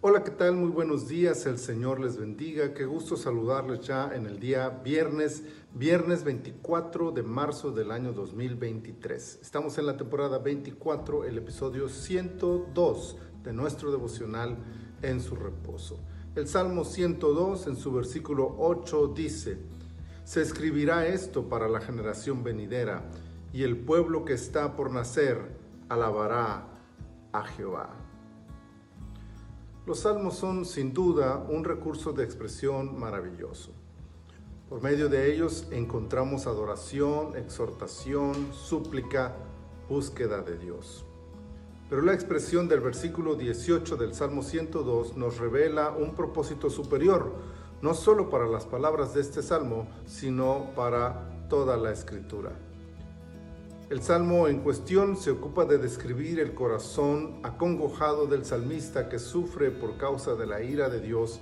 Hola, ¿qué tal? Muy buenos días, el Señor les bendiga. Qué gusto saludarles ya en el día viernes, viernes 24 de marzo del año 2023. Estamos en la temporada 24, el episodio 102 de nuestro devocional en su reposo. El Salmo 102 en su versículo 8 dice, se escribirá esto para la generación venidera y el pueblo que está por nacer alabará a Jehová. Los salmos son sin duda un recurso de expresión maravilloso. Por medio de ellos encontramos adoración, exhortación, súplica, búsqueda de Dios. Pero la expresión del versículo 18 del Salmo 102 nos revela un propósito superior, no solo para las palabras de este salmo, sino para toda la escritura. El salmo en cuestión se ocupa de describir el corazón acongojado del salmista que sufre por causa de la ira de Dios,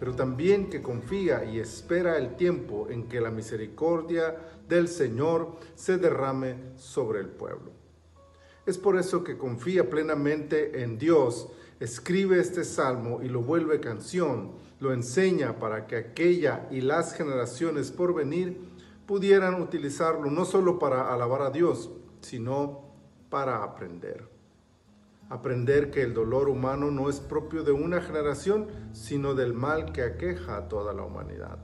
pero también que confía y espera el tiempo en que la misericordia del Señor se derrame sobre el pueblo. Es por eso que confía plenamente en Dios, escribe este salmo y lo vuelve canción, lo enseña para que aquella y las generaciones por venir pudieran utilizarlo no solo para alabar a Dios, sino para aprender. Aprender que el dolor humano no es propio de una generación, sino del mal que aqueja a toda la humanidad.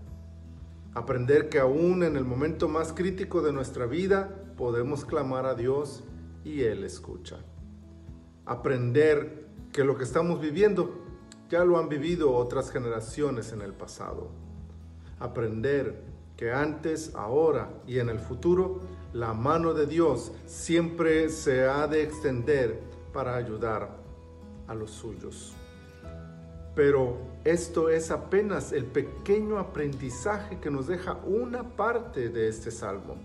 Aprender que aún en el momento más crítico de nuestra vida podemos clamar a Dios y Él escucha. Aprender que lo que estamos viviendo ya lo han vivido otras generaciones en el pasado. Aprender que antes, ahora y en el futuro, la mano de Dios siempre se ha de extender para ayudar a los suyos. Pero esto es apenas el pequeño aprendizaje que nos deja una parte de este salmo,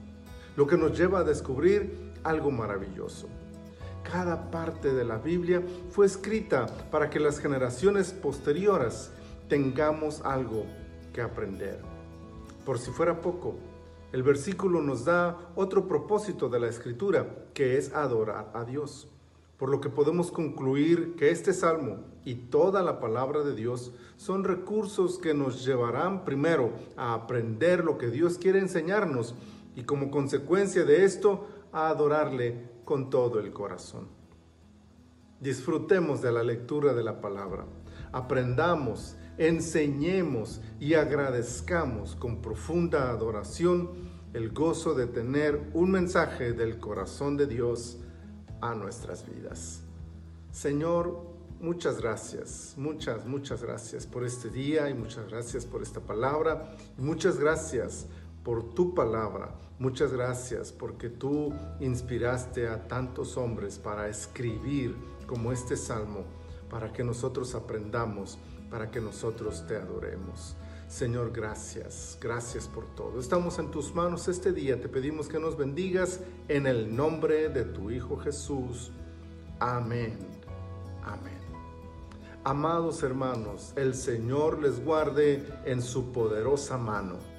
lo que nos lleva a descubrir algo maravilloso. Cada parte de la Biblia fue escrita para que las generaciones posteriores tengamos algo que aprender. Por si fuera poco, el versículo nos da otro propósito de la escritura, que es adorar a Dios. Por lo que podemos concluir que este salmo y toda la palabra de Dios son recursos que nos llevarán primero a aprender lo que Dios quiere enseñarnos y como consecuencia de esto a adorarle con todo el corazón. Disfrutemos de la lectura de la palabra, aprendamos enseñemos y agradezcamos con profunda adoración el gozo de tener un mensaje del corazón de Dios a nuestras vidas. Señor, muchas gracias, muchas, muchas gracias por este día y muchas gracias por esta palabra. Muchas gracias por tu palabra. Muchas gracias porque tú inspiraste a tantos hombres para escribir como este salmo, para que nosotros aprendamos para que nosotros te adoremos. Señor, gracias, gracias por todo. Estamos en tus manos este día. Te pedimos que nos bendigas en el nombre de tu Hijo Jesús. Amén. Amén. Amados hermanos, el Señor les guarde en su poderosa mano